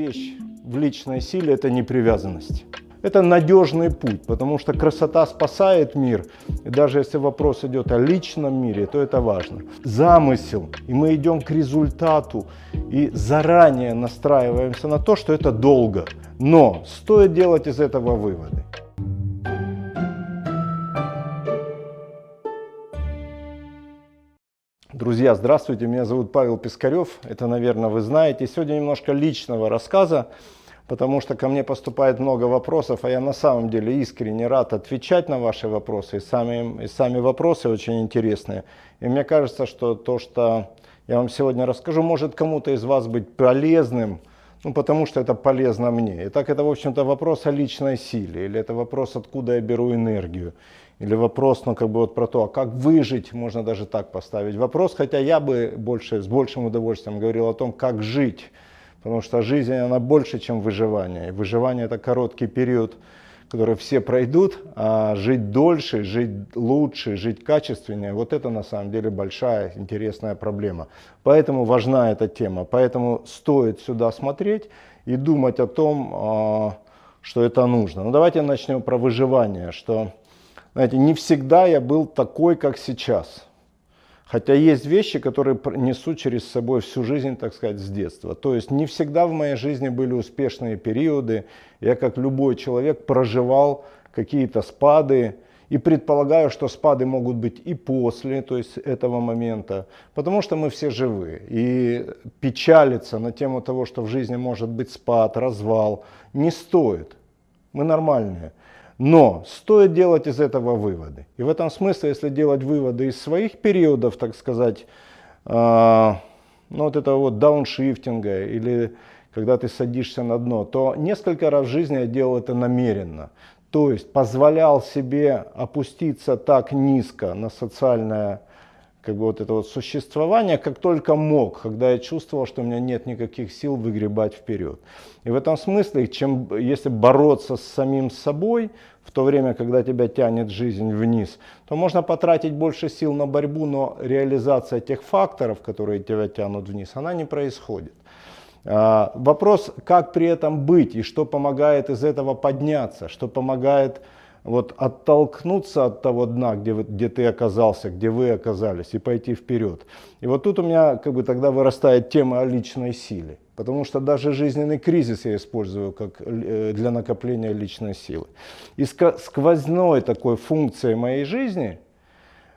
Вещь в личной силе – это непривязанность. Это надежный путь, потому что красота спасает мир. И даже если вопрос идет о личном мире, то это важно. Замысел, и мы идем к результату, и заранее настраиваемся на то, что это долго. Но стоит делать из этого выводы. Друзья, здравствуйте, меня зовут Павел Пискарев, это, наверное, вы знаете. Сегодня немножко личного рассказа, потому что ко мне поступает много вопросов, а я на самом деле искренне рад отвечать на ваши вопросы, и сами, и сами вопросы очень интересные. И мне кажется, что то, что я вам сегодня расскажу, может кому-то из вас быть полезным, ну, потому что это полезно мне. Итак, это, в общем-то, вопрос о личной силе, или это вопрос, откуда я беру энергию, или вопрос, ну, как бы вот про то, а как выжить, можно даже так поставить вопрос, хотя я бы больше, с большим удовольствием говорил о том, как жить, потому что жизнь, она больше, чем выживание. И выживание это короткий период, который все пройдут, а жить дольше, жить лучше, жить качественнее, вот это на самом деле большая интересная проблема. Поэтому важна эта тема, поэтому стоит сюда смотреть и думать о том, а, что это нужно. Ну давайте начнем про выживание, что знаете, не всегда я был такой, как сейчас. Хотя есть вещи, которые несу через собой всю жизнь, так сказать, с детства. То есть не всегда в моей жизни были успешные периоды. Я, как любой человек, проживал какие-то спады. И предполагаю, что спады могут быть и после, то есть этого момента, потому что мы все живы. И печалиться на тему того, что в жизни может быть спад, развал, не стоит. Мы нормальные. Но стоит делать из этого выводы. И в этом смысле, если делать выводы из своих периодов, так сказать, э, ну вот этого вот дауншифтинга или когда ты садишься на дно, то несколько раз в жизни я делал это намеренно. То есть позволял себе опуститься так низко на социальное как бы вот это вот существование, как только мог, когда я чувствовал, что у меня нет никаких сил выгребать вперед. И в этом смысле, чем, если бороться с самим собой, в то время, когда тебя тянет жизнь вниз, то можно потратить больше сил на борьбу, но реализация тех факторов, которые тебя тянут вниз, она не происходит. А, вопрос, как при этом быть и что помогает из этого подняться, что помогает вот оттолкнуться от того дна, где, вы, где ты оказался, где вы оказались, и пойти вперед. И вот тут у меня как бы тогда вырастает тема о личной силе. Потому что даже жизненный кризис я использую как э, для накопления личной силы. И сквозной такой функцией моей жизни,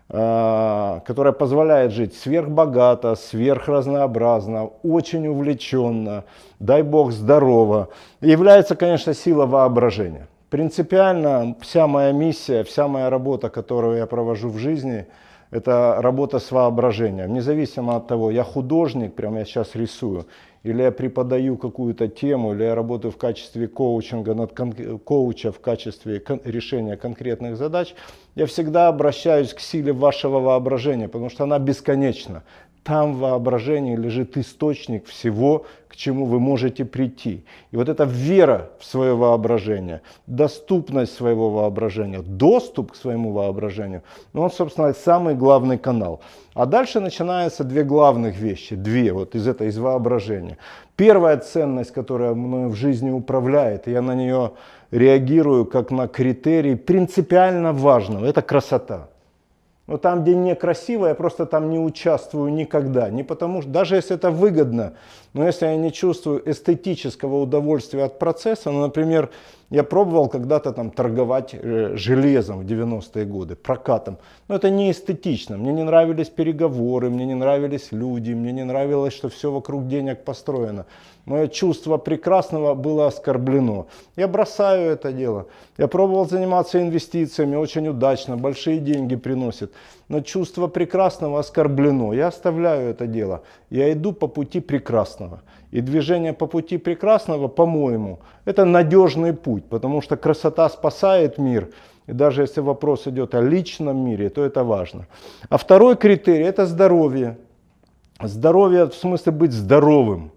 а, которая позволяет жить сверхбогато, сверхразнообразно, очень увлеченно, дай бог здорово, является, конечно, сила воображения. Принципиально вся моя миссия, вся моя работа, которую я провожу в жизни, это работа с воображением. Независимо от того, я художник, прямо я сейчас рисую, или я преподаю какую-то тему, или я работаю в качестве коучинга, над кон- коуча в качестве кон- решения конкретных задач, я всегда обращаюсь к силе вашего воображения, потому что она бесконечна. Там в воображении лежит источник всего, к чему вы можете прийти. И вот эта вера в свое воображение, доступность своего воображения, доступ к своему воображению, ну, он, собственно, самый главный канал. А дальше начинаются две главных вещи, две вот из этого, из воображения. Первая ценность, которая мною в жизни управляет, я на нее реагирую как на критерий принципиально важного, это красота. Но там, где некрасиво, я просто там не участвую никогда. Не потому что, даже если это выгодно, но если я не чувствую эстетического удовольствия от процесса, ну, например, я пробовал когда-то там торговать э, железом в 90-е годы, прокатом. Но это не эстетично. Мне не нравились переговоры, мне не нравились люди, мне не нравилось, что все вокруг денег построено. Мое чувство прекрасного было оскорблено. Я бросаю это дело. Я пробовал заниматься инвестициями очень удачно, большие деньги приносят. Но чувство прекрасного оскорблено. Я оставляю это дело. Я иду по пути прекрасного. И движение по пути прекрасного, по-моему, это надежный путь, потому что красота спасает мир. И даже если вопрос идет о личном мире, то это важно. А второй критерий – это здоровье. Здоровье в смысле быть здоровым.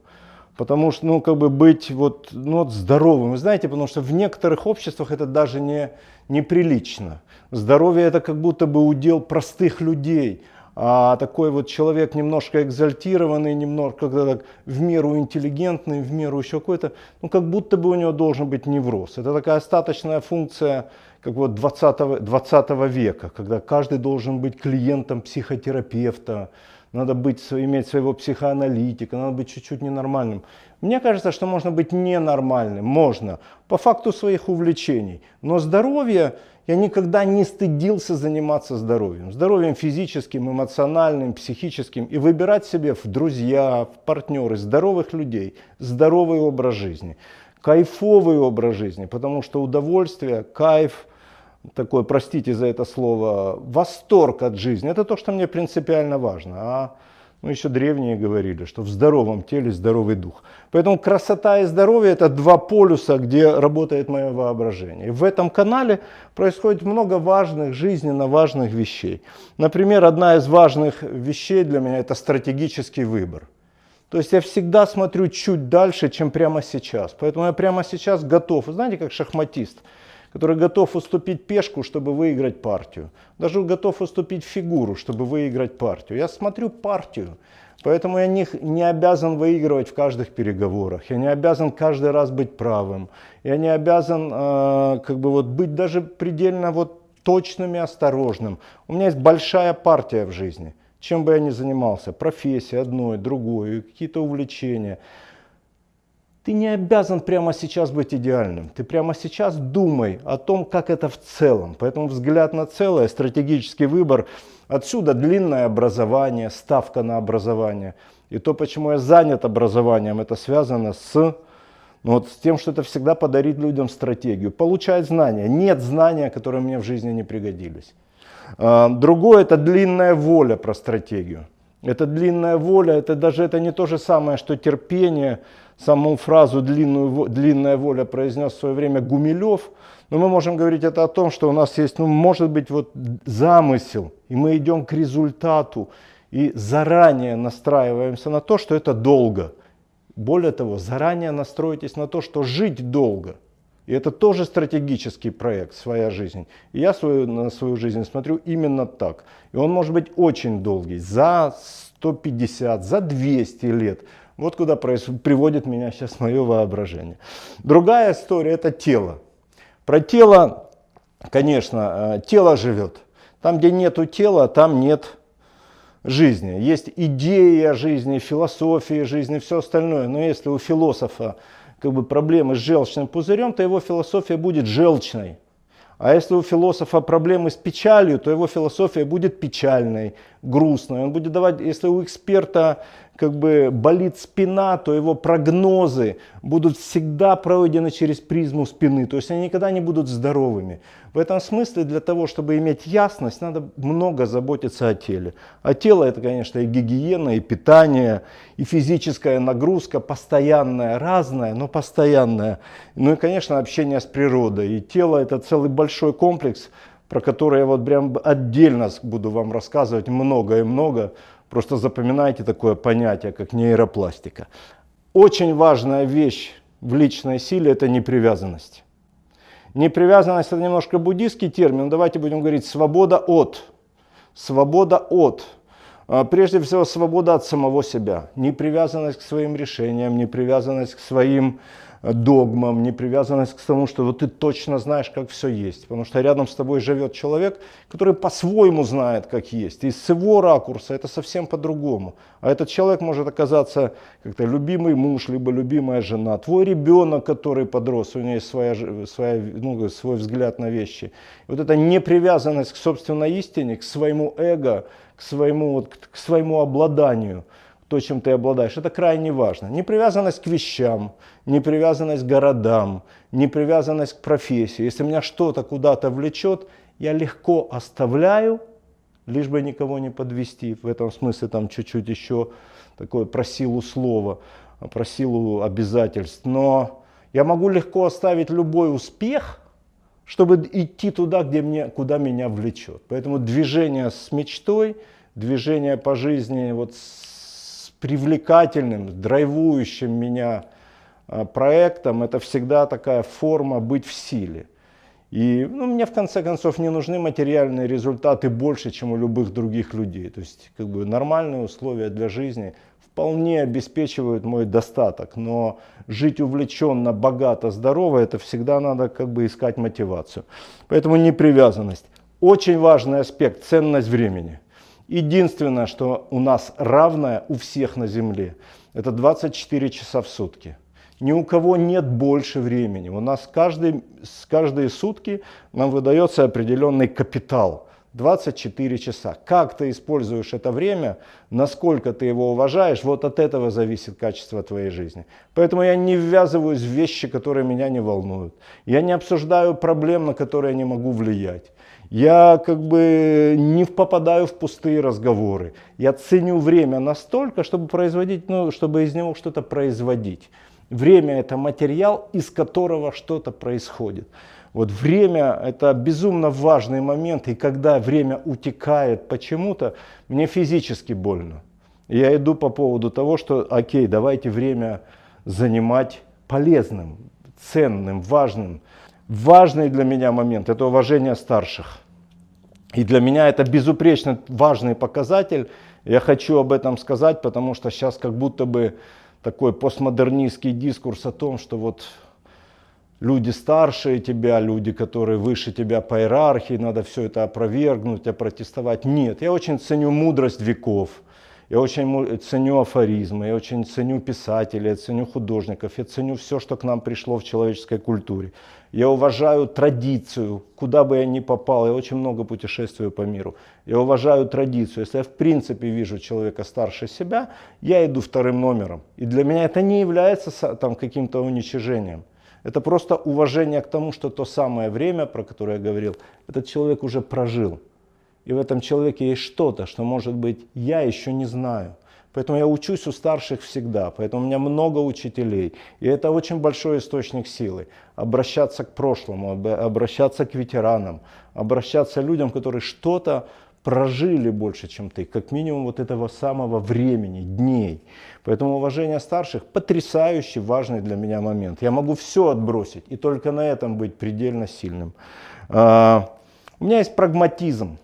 Потому что, ну, как бы быть вот, ну, вот здоровым. Вы знаете, потому что в некоторых обществах это даже не, неприлично. Здоровье это как будто бы удел простых людей. А такой вот человек немножко экзальтированный, немножко так, в меру интеллигентный, в меру еще какой-то, ну как будто бы у него должен быть невроз. Это такая остаточная функция как вот 20, 20 века, когда каждый должен быть клиентом психотерапевта, надо быть, иметь своего психоаналитика, надо быть чуть-чуть ненормальным. Мне кажется, что можно быть ненормальным, можно, по факту своих увлечений. Но здоровье, я никогда не стыдился заниматься здоровьем. Здоровьем физическим, эмоциональным, психическим. И выбирать себе в друзья, в партнеры здоровых людей, здоровый образ жизни, кайфовый образ жизни. Потому что удовольствие, кайф, такой, простите за это слово, восторг от жизни, это то, что мне принципиально важно. А ну, еще древние говорили, что в здоровом теле здоровый дух. Поэтому красота и здоровье это два полюса, где работает мое воображение. И в этом канале происходит много важных, жизненно важных вещей. Например, одна из важных вещей для меня это стратегический выбор. То есть я всегда смотрю чуть дальше, чем прямо сейчас. Поэтому я прямо сейчас готов. Вы знаете, как шахматист который готов уступить пешку, чтобы выиграть партию. Даже готов уступить фигуру, чтобы выиграть партию. Я смотрю партию, поэтому я не, не обязан выигрывать в каждых переговорах. Я не обязан каждый раз быть правым. Я не обязан э, как бы вот быть даже предельно вот точным и осторожным. У меня есть большая партия в жизни. Чем бы я ни занимался, профессия одной, другой, какие-то увлечения – ты не обязан прямо сейчас быть идеальным. Ты прямо сейчас думай о том, как это в целом. Поэтому взгляд на целое, стратегический выбор. Отсюда длинное образование, ставка на образование. И то, почему я занят образованием, это связано с, ну вот, с тем, что это всегда подарит людям стратегию. Получать знания. Нет знания, которые мне в жизни не пригодились. А, другое это длинная воля про стратегию. Это длинная воля, это даже это не то же самое, что терпение, саму фразу длинную, «длинная воля» произнес в свое время Гумилев, но мы можем говорить это о том, что у нас есть, ну, может быть, вот замысел, и мы идем к результату, и заранее настраиваемся на то, что это долго. Более того, заранее настроитесь на то, что жить долго. И это тоже стратегический проект, своя жизнь. И я свою, на свою жизнь смотрю именно так. И он может быть очень долгий, за 150, за 200 лет. Вот куда приводит меня сейчас мое воображение. Другая история это тело. Про тело, конечно, э, тело живет. Там, где нету тела, там нет жизни. Есть идеи о жизни, философии жизни, все остальное. Но если у философа как бы, проблемы с желчным пузырем, то его философия будет желчной. А если у философа проблемы с печалью, то его философия будет печальной, грустной. Он будет давать, если у эксперта как бы болит спина, то его прогнозы будут всегда пройдены через призму спины. То есть они никогда не будут здоровыми. В этом смысле для того, чтобы иметь ясность, надо много заботиться о теле. А тело это, конечно, и гигиена, и питание, и физическая нагрузка, постоянная, разная, но постоянная. Ну и, конечно, общение с природой. И тело это целый большой комплекс, про который я вот прям отдельно буду вам рассказывать много и много. Просто запоминайте такое понятие, как нейропластика. Очень важная вещь в личной силе – это непривязанность. Непривязанность – это немножко буддийский термин. Давайте будем говорить свобода от. Свобода от. А, прежде всего, свобода от самого себя. Непривязанность к своим решениям, непривязанность к своим догмам, не привязанность к тому, что вот ты точно знаешь, как все есть. Потому что рядом с тобой живет человек, который по-своему знает, как есть. И с его ракурса это совсем по-другому. А этот человек может оказаться как-то любимый муж, либо любимая жена, твой ребенок, который подрос, у него есть своя, своя, ну, свой взгляд на вещи. И вот эта непривязанность к собственной истине, к своему эго, к своему, вот, к своему обладанию – то, чем ты обладаешь, это крайне важно. Непривязанность к вещам, непривязанность к городам, непривязанность к профессии. Если меня что-то куда-то влечет, я легко оставляю, лишь бы никого не подвести. В этом смысле там чуть-чуть еще такое про силу слова, про силу обязательств. Но я могу легко оставить любой успех, чтобы идти туда, где мне, куда меня влечет. Поэтому движение с мечтой, движение по жизни вот с привлекательным, драйвующим меня а, проектом, это всегда такая форма быть в силе. И ну, мне в конце концов не нужны материальные результаты больше, чем у любых других людей. То есть как бы нормальные условия для жизни вполне обеспечивают мой достаток. Но жить увлеченно, богато, здорово, это всегда надо как бы искать мотивацию. Поэтому непривязанность. Очень важный аспект, ценность времени. Единственное, что у нас равное у всех на Земле, это 24 часа в сутки. Ни у кого нет больше времени. У нас каждый, каждые сутки нам выдается определенный капитал. 24 часа. Как ты используешь это время, насколько ты его уважаешь, вот от этого зависит качество твоей жизни. Поэтому я не ввязываюсь в вещи, которые меня не волнуют. Я не обсуждаю проблем, на которые я не могу влиять. Я как бы не попадаю в пустые разговоры. Я ценю время настолько, чтобы производить, ну, чтобы из него что-то производить. Время это материал, из которого что-то происходит. Вот время это безумно важный момент, и когда время утекает почему-то, мне физически больно. Я иду по поводу того, что окей, давайте время занимать полезным, ценным, важным. Важный для меня момент – это уважение старших. И для меня это безупречно важный показатель. Я хочу об этом сказать, потому что сейчас как будто бы такой постмодернистский дискурс о том, что вот люди старшие тебя, люди, которые выше тебя по иерархии, надо все это опровергнуть, опротестовать. Нет, я очень ценю мудрость веков, я очень ценю афоризмы, я очень ценю писателей, я ценю художников, я ценю все, что к нам пришло в человеческой культуре. Я уважаю традицию, куда бы я ни попал, я очень много путешествую по миру. Я уважаю традицию. Если я в принципе вижу человека старше себя, я иду вторым номером. И для меня это не является там, каким-то уничижением. Это просто уважение к тому, что то самое время, про которое я говорил, этот человек уже прожил. И в этом человеке есть что-то, что, может быть, я еще не знаю. Поэтому я учусь у старших всегда, поэтому у меня много учителей. И это очень большой источник силы. Обращаться к прошлому, обращаться к ветеранам, обращаться к людям, которые что-то прожили больше, чем ты, как минимум вот этого самого времени, дней. Поэтому уважение старших потрясающий важный для меня момент. Я могу все отбросить и только на этом быть предельно сильным. А, у меня есть прагматизм.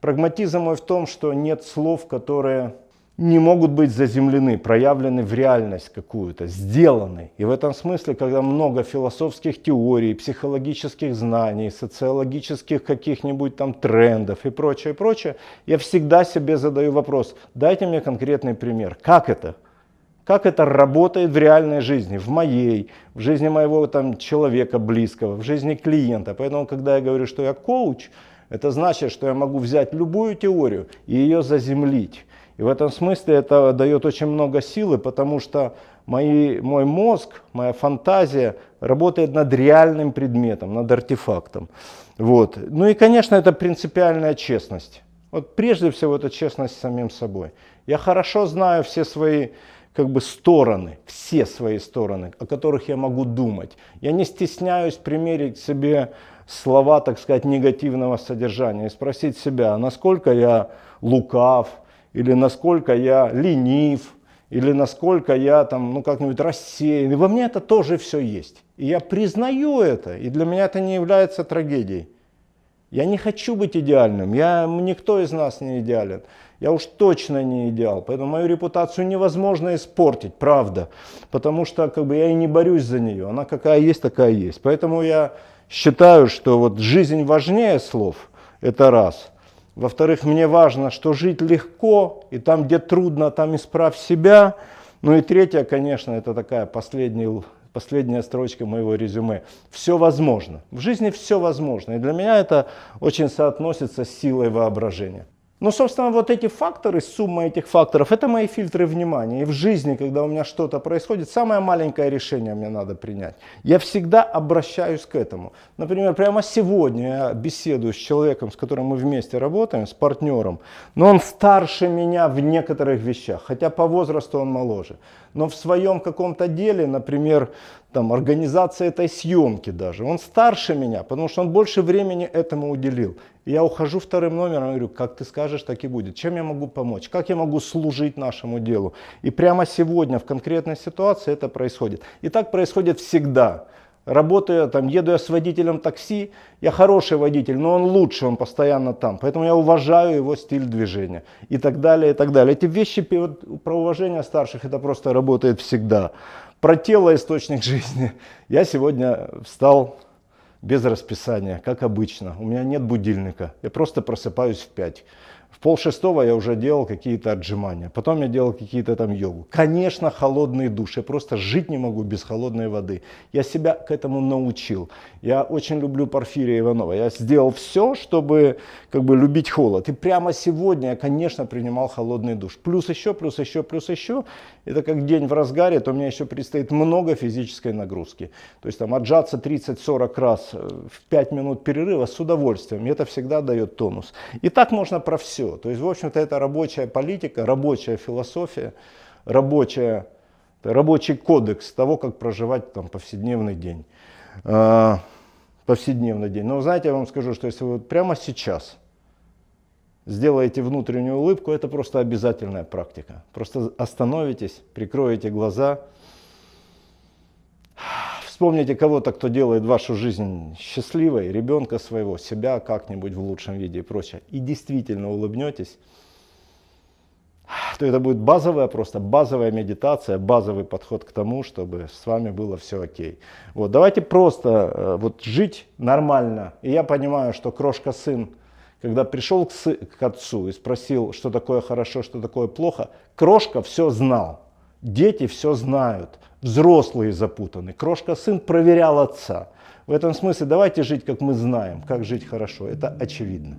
Прагматизм мой в том, что нет слов, которые не могут быть заземлены, проявлены в реальность какую-то, сделаны. И в этом смысле, когда много философских теорий, психологических знаний, социологических каких-нибудь там трендов и прочее, прочее, я всегда себе задаю вопрос, дайте мне конкретный пример, как это? Как это работает в реальной жизни, в моей, в жизни моего там, человека близкого, в жизни клиента. Поэтому, когда я говорю, что я коуч, это значит, что я могу взять любую теорию и ее заземлить и в этом смысле это дает очень много силы, потому что мои, мой мозг, моя фантазия работает над реальным предметом, над артефактом. Вот. Ну и, конечно, это принципиальная честность. Вот прежде всего это честность с самим собой. Я хорошо знаю все свои как бы стороны, все свои стороны, о которых я могу думать. Я не стесняюсь примерить себе слова, так сказать, негативного содержания и спросить себя, насколько я лукав, или насколько я ленив, или насколько я там, ну как-нибудь рассеян. И во мне это тоже все есть. И я признаю это, и для меня это не является трагедией. Я не хочу быть идеальным, я, никто из нас не идеален. Я уж точно не идеал, поэтому мою репутацию невозможно испортить, правда. Потому что как бы, я и не борюсь за нее, она какая есть, такая есть. Поэтому я считаю, что вот жизнь важнее слов, это раз – во-вторых, мне важно, что жить легко, и там, где трудно, там исправь себя. Ну и третье, конечно, это такая последняя, последняя строчка моего резюме. Все возможно. В жизни все возможно. И для меня это очень соотносится с силой воображения. Ну, собственно, вот эти факторы, сумма этих факторов, это мои фильтры внимания. И в жизни, когда у меня что-то происходит, самое маленькое решение мне надо принять. Я всегда обращаюсь к этому. Например, прямо сегодня я беседую с человеком, с которым мы вместе работаем, с партнером, но он старше меня в некоторых вещах, хотя по возрасту он моложе. Но в своем каком-то деле, например, там, организация этой съемки даже. Он старше меня, потому что он больше времени этому уделил. Я ухожу вторым номером и говорю, как ты скажешь, так и будет. Чем я могу помочь? Как я могу служить нашему делу? И прямо сегодня в конкретной ситуации это происходит. И так происходит всегда. Работаю, там, еду я с водителем такси, я хороший водитель, но он лучше, он постоянно там. Поэтому я уважаю его стиль движения и так далее, и так далее. Эти вещи про уважение старших, это просто работает всегда. Про тело источник жизни. Я сегодня встал без расписания, как обычно. У меня нет будильника, я просто просыпаюсь в 5. В пол шестого я уже делал какие-то отжимания. Потом я делал какие-то там йогу. Конечно, холодный душ. Я просто жить не могу без холодной воды. Я себя к этому научил. Я очень люблю Порфирия Иванова. Я сделал все, чтобы как бы любить холод. И прямо сегодня я, конечно, принимал холодный душ. Плюс еще, плюс еще, плюс еще. Это как день в разгаре, то у меня еще предстоит много физической нагрузки. То есть там отжаться 30-40 раз э, в 5 минут перерыва с удовольствием. И это всегда дает тонус. И так можно про все все. То есть, в общем-то, это рабочая политика, рабочая философия, рабочая, рабочий кодекс того, как проживать там повседневный день. Э, повседневный день. Но знаете, я вам скажу, что если вы прямо сейчас сделаете внутреннюю улыбку, это просто обязательная практика. Просто остановитесь, прикроете глаза, Вспомните кого-то, кто делает вашу жизнь счастливой, ребенка своего, себя как-нибудь в лучшем виде и прочее, и действительно улыбнетесь, то это будет базовая, просто базовая медитация, базовый подход к тому, чтобы с вами было все окей. Вот, давайте просто э, вот жить нормально. И я понимаю, что крошка сын, когда пришел к, сы, к отцу и спросил, что такое хорошо, что такое плохо, крошка все знал. Дети все знают, взрослые запутаны. Крошка сын проверял отца. В этом смысле давайте жить, как мы знаем, как жить хорошо. Это очевидно.